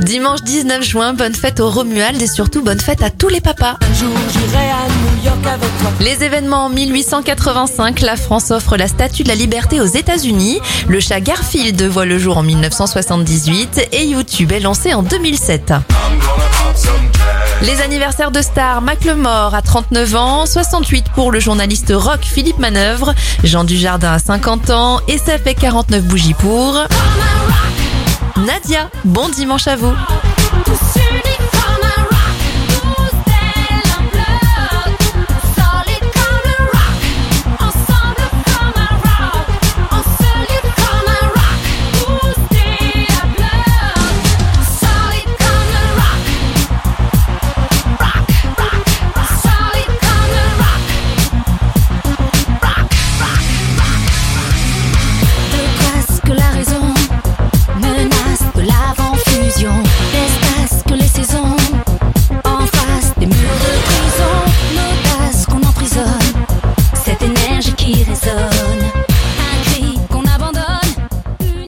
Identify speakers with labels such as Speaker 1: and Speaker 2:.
Speaker 1: Dimanche 19 juin, bonne fête au Romuald et surtout bonne fête à tous les papas.
Speaker 2: Un jour j'irai à New York avec toi.
Speaker 1: Les événements en 1885, la France offre la Statue de la Liberté aux États-Unis. Le chat Garfield voit le jour en 1978 et YouTube est lancé en 2007. Les anniversaires de stars, Macklemore à 39 ans, 68 pour le journaliste rock Philippe Manœuvre, Jean Dujardin à 50 ans et ça fait 49 bougies pour Nadia. Bon dimanche à vous.
Speaker 3: tears so.